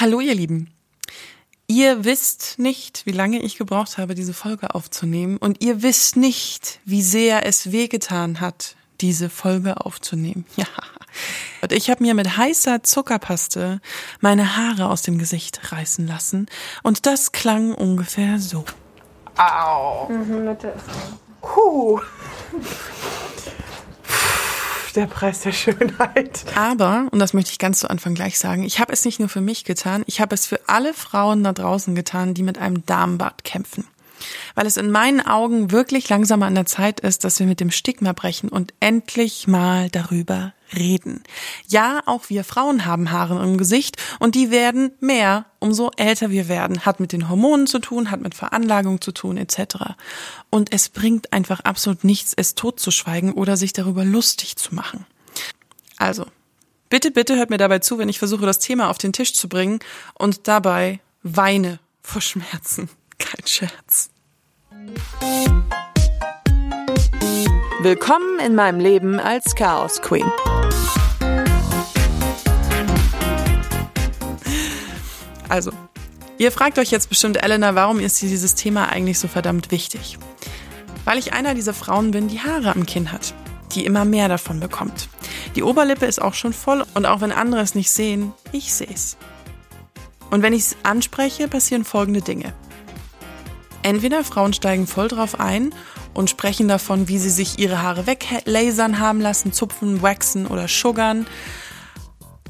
Hallo ihr Lieben. Ihr wisst nicht, wie lange ich gebraucht habe, diese Folge aufzunehmen und ihr wisst nicht, wie sehr es wehgetan hat, diese Folge aufzunehmen. Ja. Und ich habe mir mit heißer Zuckerpaste meine Haare aus dem Gesicht reißen lassen und das klang ungefähr so. Au. Mhm, Mitte ist Puh. Der Preis der Schönheit. Aber, und das möchte ich ganz zu Anfang gleich sagen, ich habe es nicht nur für mich getan, ich habe es für alle Frauen da draußen getan, die mit einem Darmbad kämpfen. Weil es in meinen Augen wirklich langsam an der Zeit ist, dass wir mit dem Stigma brechen und endlich mal darüber reden. Ja, auch wir Frauen haben Haare im Gesicht und die werden mehr, umso älter wir werden. Hat mit den Hormonen zu tun, hat mit Veranlagung zu tun, etc. Und es bringt einfach absolut nichts, es totzuschweigen oder sich darüber lustig zu machen. Also, bitte, bitte hört mir dabei zu, wenn ich versuche, das Thema auf den Tisch zu bringen und dabei weine vor Schmerzen. Kein Scherz. Willkommen in meinem Leben als Chaos Queen. Also, ihr fragt euch jetzt bestimmt, Elena, warum ist dir dieses Thema eigentlich so verdammt wichtig? Weil ich einer dieser Frauen bin, die Haare am Kinn hat, die immer mehr davon bekommt. Die Oberlippe ist auch schon voll und auch wenn andere es nicht sehen, ich sehe es. Und wenn ich es anspreche, passieren folgende Dinge. Entweder Frauen steigen voll drauf ein und sprechen davon, wie sie sich ihre Haare weglasern haben lassen, zupfen, waxen oder suggern.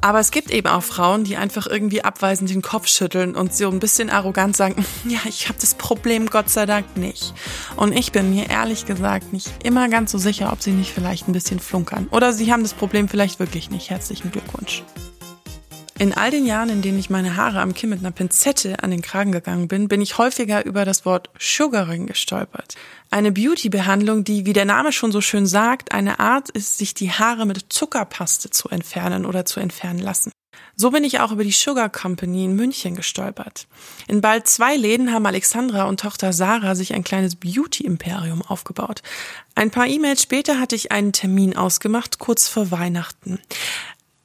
Aber es gibt eben auch Frauen, die einfach irgendwie abweisend den Kopf schütteln und so ein bisschen arrogant sagen, ja, ich habe das Problem Gott sei Dank nicht. Und ich bin mir ehrlich gesagt nicht immer ganz so sicher, ob sie nicht vielleicht ein bisschen flunkern. Oder sie haben das Problem vielleicht wirklich nicht. Herzlichen Glückwunsch. In all den Jahren, in denen ich meine Haare am Kinn mit einer Pinzette an den Kragen gegangen bin, bin ich häufiger über das Wort Sugaring gestolpert. Eine Beauty-Behandlung, die, wie der Name schon so schön sagt, eine Art ist, sich die Haare mit Zuckerpaste zu entfernen oder zu entfernen lassen. So bin ich auch über die Sugar Company in München gestolpert. In bald zwei Läden haben Alexandra und Tochter Sarah sich ein kleines Beauty-Imperium aufgebaut. Ein paar E-Mails später hatte ich einen Termin ausgemacht, kurz vor Weihnachten.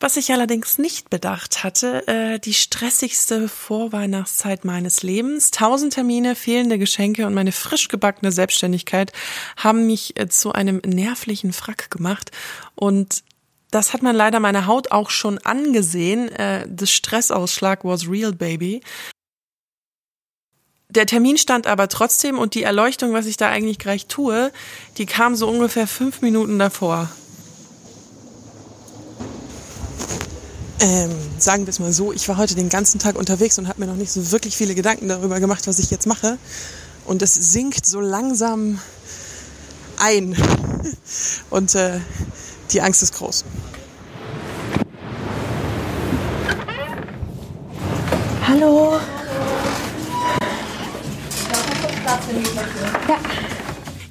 Was ich allerdings nicht bedacht hatte, äh, die stressigste Vorweihnachtszeit meines Lebens, tausend Termine, fehlende Geschenke und meine frisch gebackene Selbstständigkeit haben mich äh, zu einem nervlichen Frack gemacht und das hat man leider meiner Haut auch schon angesehen. Äh, the Stressausschlag was real, baby. Der Termin stand aber trotzdem und die Erleuchtung, was ich da eigentlich gleich tue, die kam so ungefähr fünf Minuten davor. Ähm, sagen wir es mal so, ich war heute den ganzen Tag unterwegs und habe mir noch nicht so wirklich viele Gedanken darüber gemacht, was ich jetzt mache. Und es sinkt so langsam ein. Und äh, die Angst ist groß. Hallo. Ja.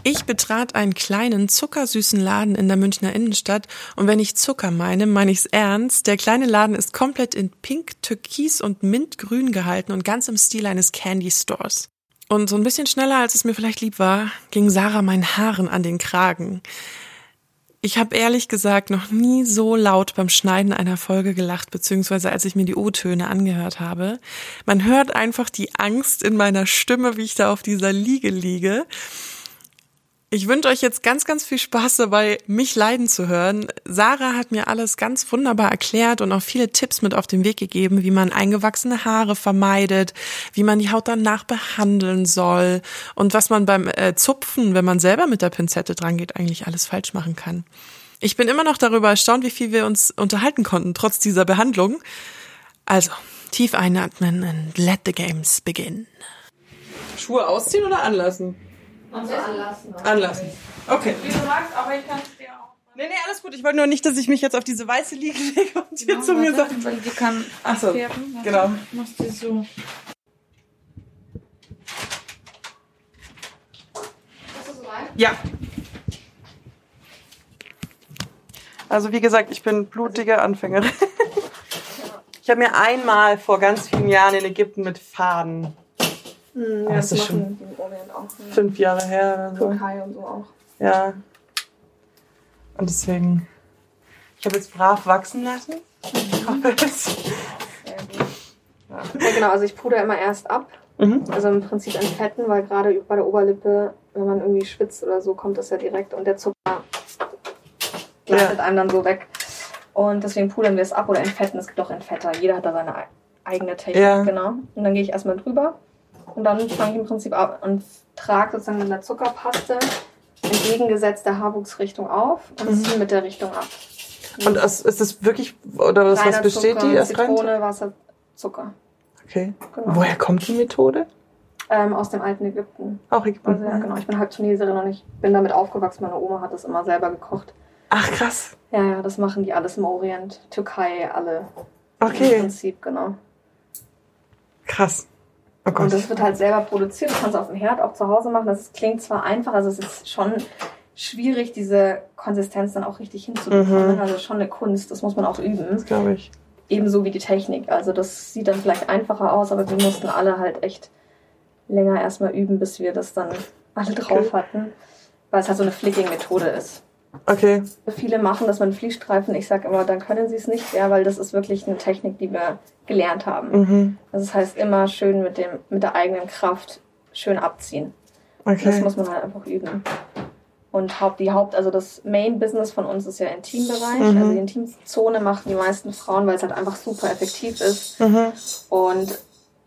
Ich betrat einen kleinen, zuckersüßen Laden in der Münchner Innenstadt und wenn ich Zucker meine, meine ich's ernst. Der kleine Laden ist komplett in Pink, Türkis und Mintgrün gehalten und ganz im Stil eines Candy Stores. Und so ein bisschen schneller, als es mir vielleicht lieb war, ging Sarah meinen Haaren an den Kragen. Ich habe ehrlich gesagt noch nie so laut beim Schneiden einer Folge gelacht, beziehungsweise als ich mir die O-Töne angehört habe. Man hört einfach die Angst in meiner Stimme, wie ich da auf dieser Liege liege. Ich wünsche euch jetzt ganz, ganz viel Spaß dabei, mich leiden zu hören. Sarah hat mir alles ganz wunderbar erklärt und auch viele Tipps mit auf den Weg gegeben, wie man eingewachsene Haare vermeidet, wie man die Haut danach behandeln soll und was man beim äh, Zupfen, wenn man selber mit der Pinzette dran geht, eigentlich alles falsch machen kann. Ich bin immer noch darüber erstaunt, wie viel wir uns unterhalten konnten, trotz dieser Behandlung. Also, tief einatmen and let the games begin. Schuhe ausziehen oder anlassen? Also anlassen. Anlassen. Okay. Wie du magst, aber ich kann es dir auch. Nee, nee, alles gut. Ich wollte nur nicht, dass ich mich jetzt auf diese weiße Liege lege und dir zu mir sagt. Weil die kann Ach so, abfärben. Warte, genau. Machst du so. Ja. Also wie gesagt, ich bin blutige Anfängerin. Ich habe mir einmal vor ganz vielen Jahren in Ägypten mit Faden, Hm, ja, das das ist Orient auch. Ne? fünf Jahre her oder so. Türkei und so auch. Ja. Und deswegen, ich habe jetzt brav wachsen lassen. Ich hoffe es. Ja. Ja, genau, also ich puder immer erst ab. Mhm. Also im Prinzip entfetten, weil gerade bei der Oberlippe, wenn man irgendwie schwitzt oder so, kommt das ja direkt und der Zucker gleitet einem dann so weg. Und deswegen pudern wir es ab oder entfetten. Es gibt auch Entfetter. Jeder hat da seine ei- eigene Technik, Ja. genau. Und dann gehe ich erstmal drüber und dann fange ich im Prinzip ab und trage sozusagen mit einer Zuckerpaste entgegengesetzt der Haarwuchsrichtung auf und Mhm. ziehe mit der Richtung ab. Und es- ist es wirklich, oder was, was besteht Zucker, die? erst? Zitrone, Wasser, Zucker. Okay. Genau. Woher kommt die Methode? Ähm, aus dem alten Ägypten. Auch Ägypten. Also ja, genau. Ich bin halb Tuneserin und ich bin damit aufgewachsen. Meine Oma hat das immer selber gekocht. Ach, krass. Ja, ja, das machen die alles im Orient. Türkei, alle. Im Okay, Prinzip, genau. krass. Oh Und das wird halt selber produziert. Du kannst es auf dem Herd auch zu Hause machen. Das klingt zwar einfach, also es ist schon schwierig, diese Konsistenz dann auch richtig hinzubekommen. Mhm. Also schon eine Kunst, das muss man auch üben. Das glaube ich. Ebenso wie die Technik. Also das sieht dann vielleicht einfacher aus, aber wir mussten alle halt echt länger erstmal üben, bis wir das dann alle drauf hatten. Weil es halt so eine Flicking-Methode ist. Okay. Viele machen das mit Fließstreifen. Ich sage immer, dann können sie es nicht, ja, weil das ist wirklich eine Technik, die wir gelernt haben. Mhm. Also das heißt immer schön mit dem mit der eigenen Kraft schön abziehen. Das Okay. muss man halt einfach üben. Und Haupt, die Haupt, also das Main-Business von uns ist ja Intimbereich. Mhm. Also die Intimzone machen die meisten Frauen, weil es halt einfach super effektiv ist. Mhm. Und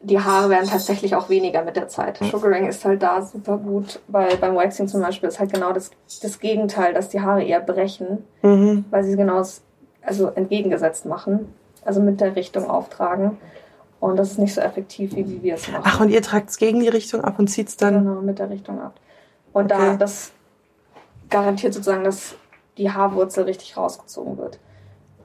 die Haare werden tatsächlich auch weniger mit der Zeit. Sugaring ist halt da super gut, weil beim Waxing zum Beispiel ist halt genau das, das Gegenteil, dass die Haare eher brechen, Mhm. weil sie genau das, also entgegengesetzt machen, also mit der Richtung auftragen. Und das ist nicht so effektiv, wie, wie wir es machen. Ach, und ihr tragt es gegen die Richtung ab und zieht es dann. Genau, mit der Richtung ab. Und Okay. da, das garantiert sozusagen, dass die Haarwurzel richtig rausgezogen wird.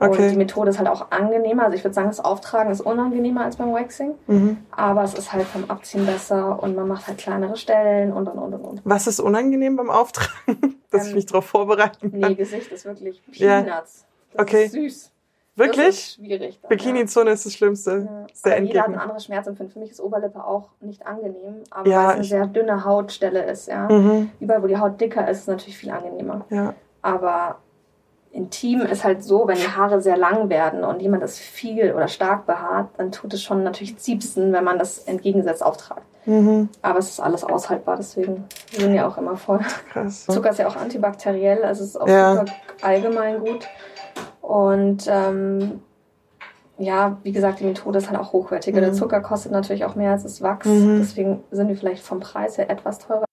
Okay. Und die Methode ist halt auch angenehmer. Also ich würde sagen, das Auftragen ist unangenehmer als beim Waxing. Mhm. Aber es ist halt vom Abziehen besser und man macht halt kleinere Stellen und und und und. Was ist unangenehm beim Auftragen? Dass ich Ähm, mich darauf vorbereiten Nee, kann. Gesicht ist wirklich Ja. Peanuts. Das Okay. ist süß. Wirklich? Das ist schwierig. Bikini-Zone ist das Schlimmste. Ja. Aber jeder hat ein anderes Schmerzempfinden. Für mich ist Oberlippe auch nicht angenehm, aber Ja, weil es eine ich- sehr dünne Hautstelle ist, ja. Mhm. Überall, wo die Haut dicker ist, ist es natürlich viel angenehmer. Ja. Aber intim ist halt so, wenn die Haare sehr lang werden und jemand das viel oder stark behaart, dann tut es schon natürlich ziepsen, wenn man das entgegengesetzt auftragt. Mhm. Aber es ist alles aushaltbar, deswegen sind ja auch immer voll. Krass. Zucker ist ja auch antibakteriell, also es ist auch Ja. allgemein gut. Und ähm, ja, wie gesagt, die Methode ist halt auch hochwertiger. Der Mhm. Zucker kostet natürlich auch mehr als das Wachs, Mhm. deswegen sind wir vielleicht vom Preis her etwas teurer.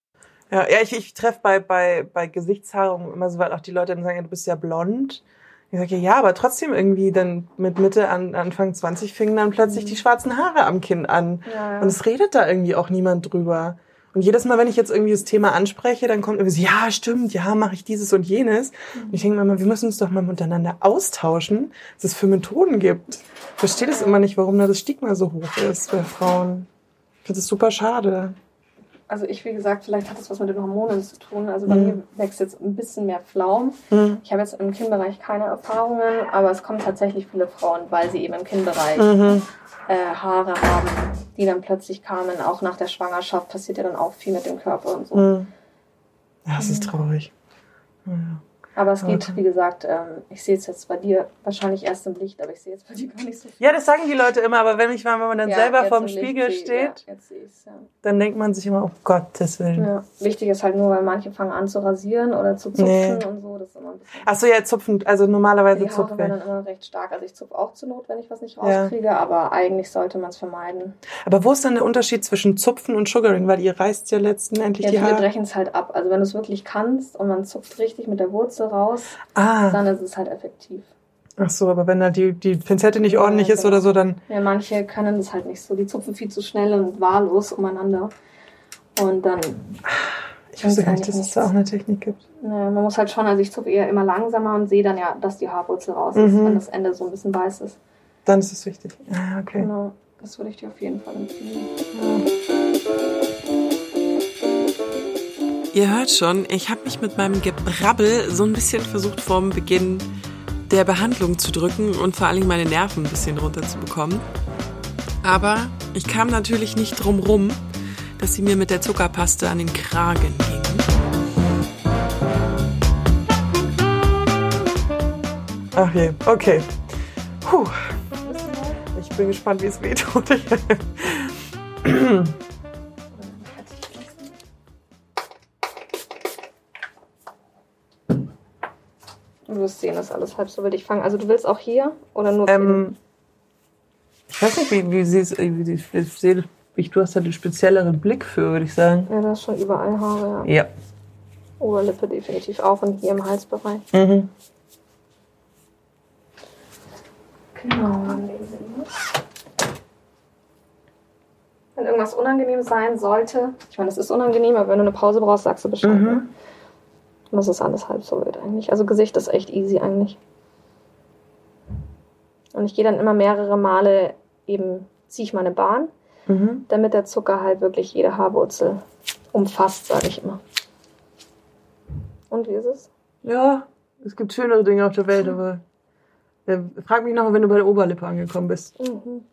Ja, ja ich, ich treffe bei, bei, bei Gesichtshaarung immer so weit auch die Leute dann sagen, ja, du bist ja blond. Ich sage, ja, aber trotzdem irgendwie dann mit Mitte an Anfang 20 fingen dann plötzlich Mhm. die schwarzen Haare am Kinn an. Ja, Und es redet da irgendwie auch niemand drüber. Und jedes Mal, wenn ich jetzt irgendwie das Thema anspreche, dann kommt irgendwie so, ja, stimmt, ja, mache ich dieses und jenes. Und ich denke mir immer, wir müssen uns doch mal miteinander austauschen, was es für Methoden gibt. Ich verstehe das immer nicht, warum da das Stigma so hoch ist bei Frauen. Ich finde das super schade. Also ich, wie gesagt, vielleicht hat das was mit den Hormonen zu tun. Also bei Mhm. mir wächst jetzt ein bisschen mehr Flaum. Mhm. Ich habe jetzt im Kinnbereich keine Erfahrungen, aber es kommen tatsächlich viele Frauen, weil sie eben im Kinnbereich Mhm. äh, Haare haben, die dann plötzlich kamen. Auch nach der Schwangerschaft passiert ja dann auch viel mit dem Körper und so. Mhm. Ja, das ist traurig. Ja. Aber es geht, Okay. wie gesagt, ähm, ich sehe es jetzt bei dir wahrscheinlich erst im Licht, aber ich sehe jetzt bei dir gar nicht so viel. Ja, das sagen die Leute immer, aber wenn ich wenn man dann Ja, selber vorm Licht Spiegel sehe- steht, Ja, ja. dann denkt man sich immer, oh Gottes Willen. Ja. Wichtig ist halt nur, weil manche fangen an zu rasieren oder zu zupfen Nee. und so. Das ist immer ein bisschen. Ach so, ja, zupfen, also normalerweise Die zupfen. werden dann immer recht stark. Also ich zupfe auch zur Not, wenn ich was nicht Ja. rauskriege, aber eigentlich sollte man es vermeiden. Aber wo ist dann der Unterschied zwischen Zupfen und Sugaring? Weil ihr reißt ja letzten endlich Ja, die Haare. brechen es halt ab. Also wenn du es wirklich kannst und man zupft richtig mit der Wurzel raus, Ah, dann ist es halt effektiv. ach so, aber wenn da die, die Pinzette nicht Ja, ordentlich ist genau. oder so, dann. Ja, manche können das halt nicht so. Die zupfen viel zu schnell und wahllos umeinander. Und dann, Ich wusste gar nicht, dass es da auch eine Technik gibt. naja, man muss halt schon, also ich zupfe eher immer langsamer und sehe dann ja, dass die Haarwurzel raus ist, Mhm. wenn das Ende so ein bisschen weiß ist. Dann ist es wichtig. Ah, okay. Genau, das würde ich dir auf jeden Fall empfehlen. Ihr hört schon, ich habe mich mit meinem Gebrabbel so ein bisschen versucht, vorm Beginn der Behandlung zu drücken und vor Dingen meine Nerven ein bisschen runterzubekommen. Aber ich kam natürlich nicht drum rum, dass sie mir mit der Zuckerpaste an den Kragen ging. Ach je, okay. Puh. Ich bin gespannt, wie es wehtut. Du wirst sehen, dass alles halb so wild. Ich fange. Also du willst auch hier oder nur ähm, Ich weiß nicht, wie, wie sie es. Wie, du hast da den spezielleren Blick für, würde ich sagen. Ja, da ist schon überall Haare, ja. Ja. Oberlippe definitiv auch und hier im Halsbereich. Mhm. Genau. Wenn irgendwas unangenehm sein sollte, ich meine, es ist unangenehm, aber wenn du eine Pause brauchst, sagst du Bescheid. Mhm. Ne? Und das ist alles halb so wild eigentlich. Also Gesicht ist echt easy eigentlich. Und ich gehe dann immer mehrere Male eben, ziehe ich meine Bahn, mhm. damit der Zucker halt wirklich jede Haarwurzel umfasst, sage ich immer. Und wie ist es? Ja, es gibt schönere Dinge auf der Welt, aber äh, frag mich noch, wenn du bei der Oberlippe angekommen bist. Mhm.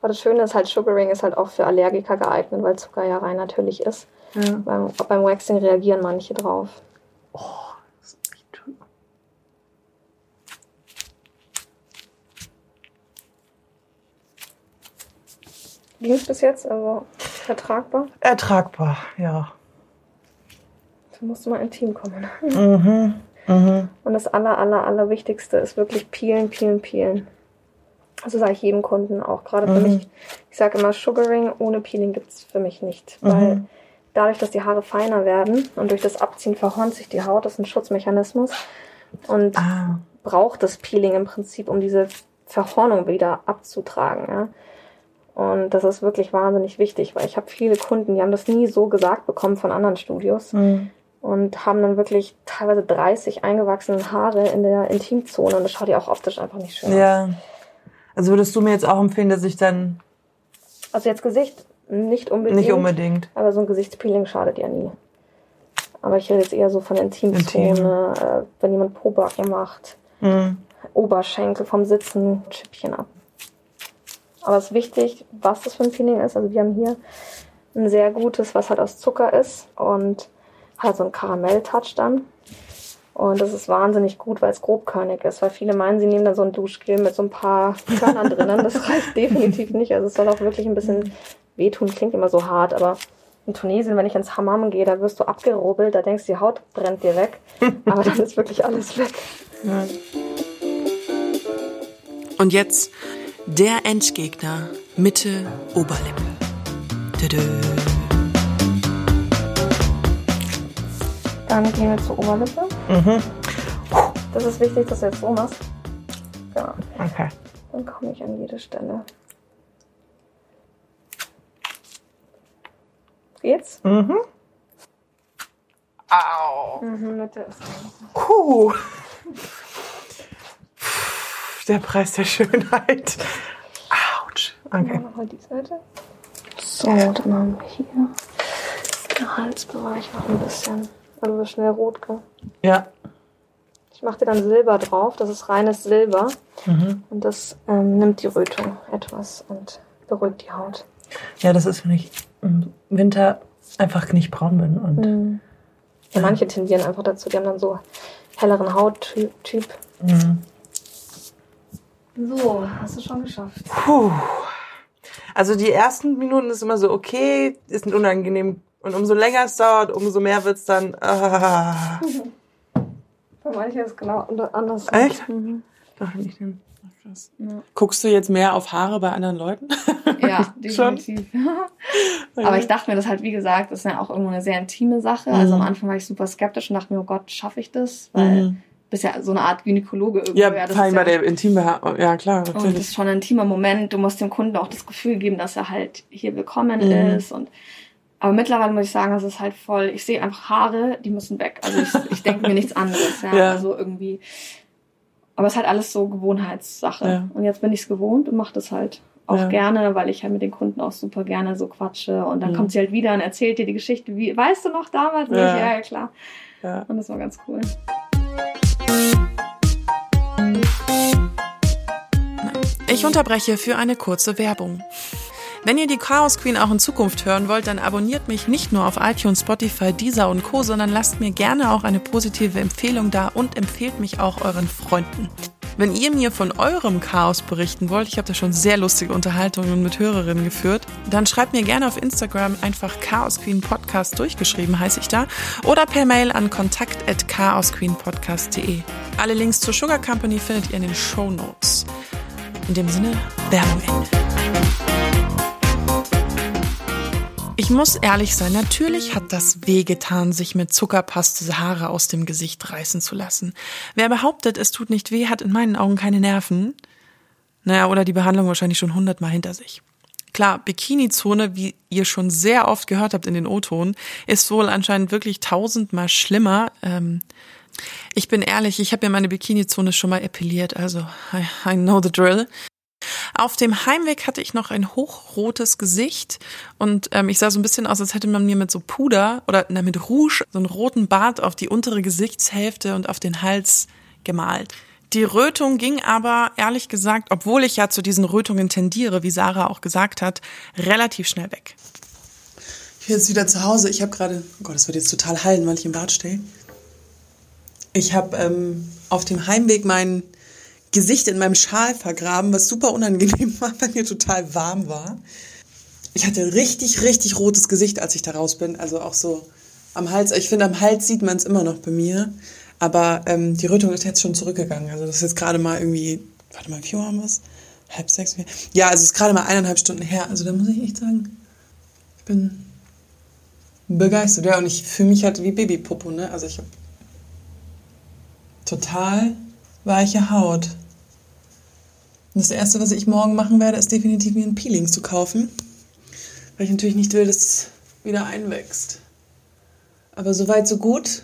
Aber das Schöne ist halt, Sugaring ist halt auch für Allergiker geeignet, weil Zucker ja rein natürlich ist. Ja. Beim, beim Waxing reagieren manche drauf. Oh, das ist echt schön. Ging es bis jetzt? Also ertragbar? Ertragbar, ja. Da musst du mal intim kommen. Mhm. Mhm. Und das aller, aller, aller Wichtigste ist wirklich peelen, peelen, peelen. Also sage ich jedem Kunden auch, gerade für mhm. mich. Ich sage immer, Sugaring ohne Peeling gibt es für mich nicht. Mhm. Weil dadurch, dass die Haare feiner werden und durch das Abziehen verhornt sich die Haut, das ist ein Schutzmechanismus. Und ah. braucht das Peeling im Prinzip, um diese Verhornung wieder abzutragen. Ja? Und das ist wirklich wahnsinnig wichtig, weil ich habe viele Kunden, die haben das nie so gesagt bekommen von anderen Studios. Mhm und haben dann wirklich teilweise 30 eingewachsene Haare in der Intimzone und das schaut ja auch optisch einfach nicht schön ja. aus. Also würdest du mir jetzt auch empfehlen, dass ich dann. Also jetzt Gesicht nicht unbedingt. Nicht unbedingt. Aber so ein Gesichtspeeling schadet ja nie. Aber ich rede jetzt eher so von Intimzone, Intim. äh, wenn jemand Pobacken macht, mhm. Oberschenkel vom Sitzen, Chipchen ab. Aber es ist wichtig, was das für ein Peeling ist. Also wir haben hier ein sehr gutes, was halt aus Zucker ist und halt so einen Karamell-Touch dann. Und das ist wahnsinnig gut, weil es grobkörnig ist, weil viele meinen, sie nehmen dann so ein Duschgel mit so ein paar Körnern drinnen. Das reicht definitiv nicht. Also es soll auch wirklich ein bisschen wehtun, klingt immer so hart, aber in Tunesien, wenn ich ins Hammam gehe, da wirst du abgerubbelt, da denkst du, die Haut brennt dir weg. Aber dann ist wirklich alles weg. Und jetzt der Endgegner, Mitte Oberlippe. -dö. Dann gehen wir zur Oberlippe. Mhm. Das ist wichtig, dass du jetzt so machst. Genau. Okay. Dann komme ich an jede Stelle. Geht's? Mhm. Au. Mhm, Mitte ist Puh. Der Preis der Schönheit. Autsch. Okay. Machen wir die Seite. So, dann haben wir hier den Halsbereich noch ein bisschen. Dann wird schnell rot, gell? Ja. Ich mache dir dann Silber drauf. Das ist reines Silber. Mhm. Und das ähm, nimmt die Rötung etwas und beruhigt die Haut. Ja, das ist, wenn ich im Winter einfach nicht braun bin. Und mhm. ja, manche tendieren einfach dazu. Die haben dann so helleren Hauttyp. Mhm. So, hast du schon geschafft. Puh. Also die ersten Minuten ist immer so okay, ist ein unangenehm und umso länger es dauert, umso mehr wird es dann. Ah. Für manche ist es genau anders. Echt? Mhm. Dachte ich denn. Ja. Guckst du jetzt mehr auf Haare bei anderen Leuten? Ja, definitiv. Aber ich dachte mir, das halt, wie gesagt, ist ja auch irgendwo eine sehr intime Sache. Mhm. Also am Anfang war ich super skeptisch und dachte mir, oh Gott, schaffe ich das? Weil mhm. bist ja so eine Art Gynäkologe irgendwie. Ja, ja vor allem bei der intime Haare. Ja, klar, natürlich. Und das ist schon ein intimer Moment. Du musst dem Kunden auch das Gefühl geben, dass er halt hier willkommen mhm. ist und aber mittlerweile muss ich sagen, es ist halt voll, ich sehe einfach Haare, die müssen weg. Also ich, ich denke mir nichts anderes. Ja. ja. Also irgendwie. Aber es ist halt alles so Gewohnheitssache. Ja. Und jetzt bin ich es gewohnt und mache das halt auch ja. gerne, weil ich halt mit den Kunden auch super gerne so quatsche. Und dann mhm. kommt sie halt wieder und erzählt dir die Geschichte, wie, weißt du noch damals? Ja, ich, ja, klar. Ja. Und das war ganz cool. Ich unterbreche für eine kurze Werbung. Wenn ihr die Chaos Queen auch in Zukunft hören wollt, dann abonniert mich nicht nur auf iTunes, Spotify, Deezer und Co., sondern lasst mir gerne auch eine positive Empfehlung da und empfehlt mich auch euren Freunden. Wenn ihr mir von eurem Chaos berichten wollt, ich habe da schon sehr lustige Unterhaltungen mit Hörerinnen geführt, dann schreibt mir gerne auf Instagram einfach Chaos Queen Podcast durchgeschrieben, heiße ich da, oder per Mail an kontakt at chaosqueenpodcast.de. Alle Links zur Sugar Company findet ihr in den Show Notes. In dem Sinne, Werbung Ende. Ich muss ehrlich sein, natürlich hat das wehgetan, sich mit Zuckerpaste Haare aus dem Gesicht reißen zu lassen. Wer behauptet, es tut nicht weh, hat in meinen Augen keine Nerven. Naja, oder die Behandlung wahrscheinlich schon hundertmal hinter sich. Klar, Bikini-Zone, wie ihr schon sehr oft gehört habt in den O-Ton, ist wohl anscheinend wirklich tausendmal schlimmer. Ähm, ich bin ehrlich, ich habe mir meine Bikini-Zone schon mal epiliert, also I, I know the drill. Auf dem Heimweg hatte ich noch ein hochrotes Gesicht und ähm, ich sah so ein bisschen aus, als hätte man mir mit so Puder oder na, mit Rouge so einen roten Bart auf die untere Gesichtshälfte und auf den Hals gemalt. Die Rötung ging aber, ehrlich gesagt, obwohl ich ja zu diesen Rötungen tendiere, wie Sarah auch gesagt hat, relativ schnell weg. Ich bin jetzt wieder zu Hause. Ich habe gerade, oh Gott, das wird jetzt total heilen, weil ich im Bad stehe. Ich habe ähm, auf dem Heimweg meinen Gesicht in meinem Schal vergraben, was super unangenehm war, weil mir total warm war. Ich hatte richtig, richtig rotes Gesicht, als ich da raus bin. Also auch so am Hals. Ich finde, am Hals sieht man es immer noch bei mir. Aber ähm, die Rötung ist jetzt schon zurückgegangen. Also das ist jetzt gerade mal irgendwie, warte mal, wie Uhr haben wir es? Halb sechs mehr. Ja, also es ist gerade mal eineinhalb Stunden her. Also da muss ich echt sagen, ich bin begeistert. Ja, und ich fühle mich halt wie Babypopo, ne? Also ich habe total weiche Haut. Und das Erste, was ich morgen machen werde, ist definitiv mir ein Peeling zu kaufen. Weil ich natürlich nicht will, dass es wieder einwächst. Aber soweit, so gut.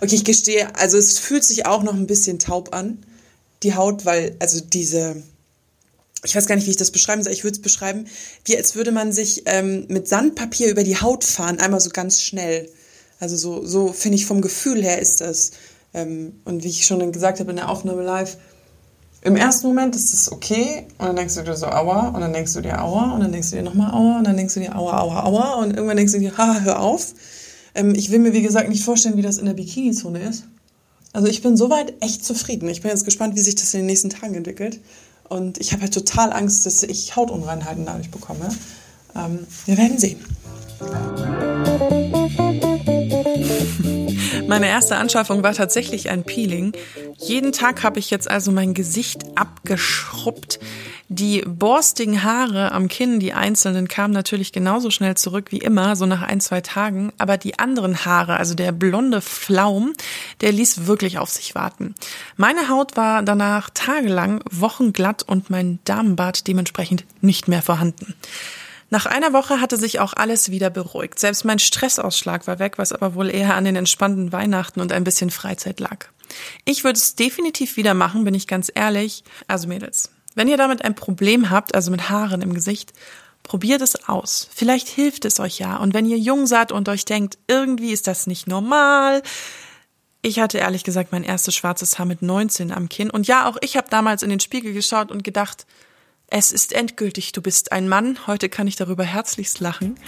Okay, ich gestehe, also es fühlt sich auch noch ein bisschen taub an, die Haut, weil, also diese, ich weiß gar nicht, wie ich das beschreiben soll, ich würde es beschreiben, wie als würde man sich ähm, mit Sandpapier über die Haut fahren, einmal so ganz schnell. Also so, so finde ich vom Gefühl her ist das. Ähm, und wie ich schon gesagt habe in der Aufnahme live, im ersten Moment ist es okay und dann denkst du dir so aua und dann denkst du dir aua und dann denkst du dir nochmal aua und dann denkst du dir aua, aua, aua und irgendwann denkst du dir, haha, hör auf. Ähm, ich will mir, wie gesagt, nicht vorstellen, wie das in der Bikini-Zone ist. Also ich bin soweit echt zufrieden. Ich bin jetzt gespannt, wie sich das in den nächsten Tagen entwickelt. Und ich habe halt total Angst, dass ich Hautunreinheiten dadurch bekomme. Ähm, wir werden sehen. Meine erste Anschaffung war tatsächlich ein Peeling. Jeden Tag habe ich jetzt also mein Gesicht abgeschrubbt. Die borstigen Haare am Kinn, die einzelnen, kamen natürlich genauso schnell zurück wie immer, so nach ein, zwei Tagen. Aber die anderen Haare, also der blonde Flaum, der ließ wirklich auf sich warten. Meine Haut war danach tagelang wochenglatt und mein Damenbart dementsprechend nicht mehr vorhanden. Nach einer Woche hatte sich auch alles wieder beruhigt. Selbst mein Stressausschlag war weg, was aber wohl eher an den entspannten Weihnachten und ein bisschen Freizeit lag. Ich würde es definitiv wieder machen, bin ich ganz ehrlich. Also Mädels, wenn ihr damit ein Problem habt, also mit Haaren im Gesicht, probiert es aus. Vielleicht hilft es euch ja. Und wenn ihr jung seid und euch denkt, irgendwie ist das nicht normal, ich hatte ehrlich gesagt mein erstes schwarzes Haar mit 19 am Kinn. Und ja, auch ich habe damals in den Spiegel geschaut und gedacht, es ist endgültig, du bist ein Mann. Heute kann ich darüber herzlichst lachen.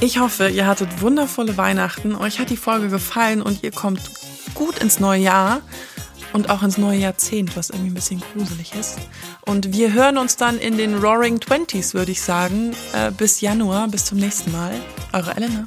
Ich hoffe, ihr hattet wundervolle Weihnachten, euch hat die Folge gefallen und ihr kommt gut ins neue Jahr und auch ins neue Jahrzehnt, was irgendwie ein bisschen gruselig ist. Und wir hören uns dann in den Roaring Twenties, würde ich sagen. Äh, bis Januar, bis zum nächsten Mal. Eure Elena.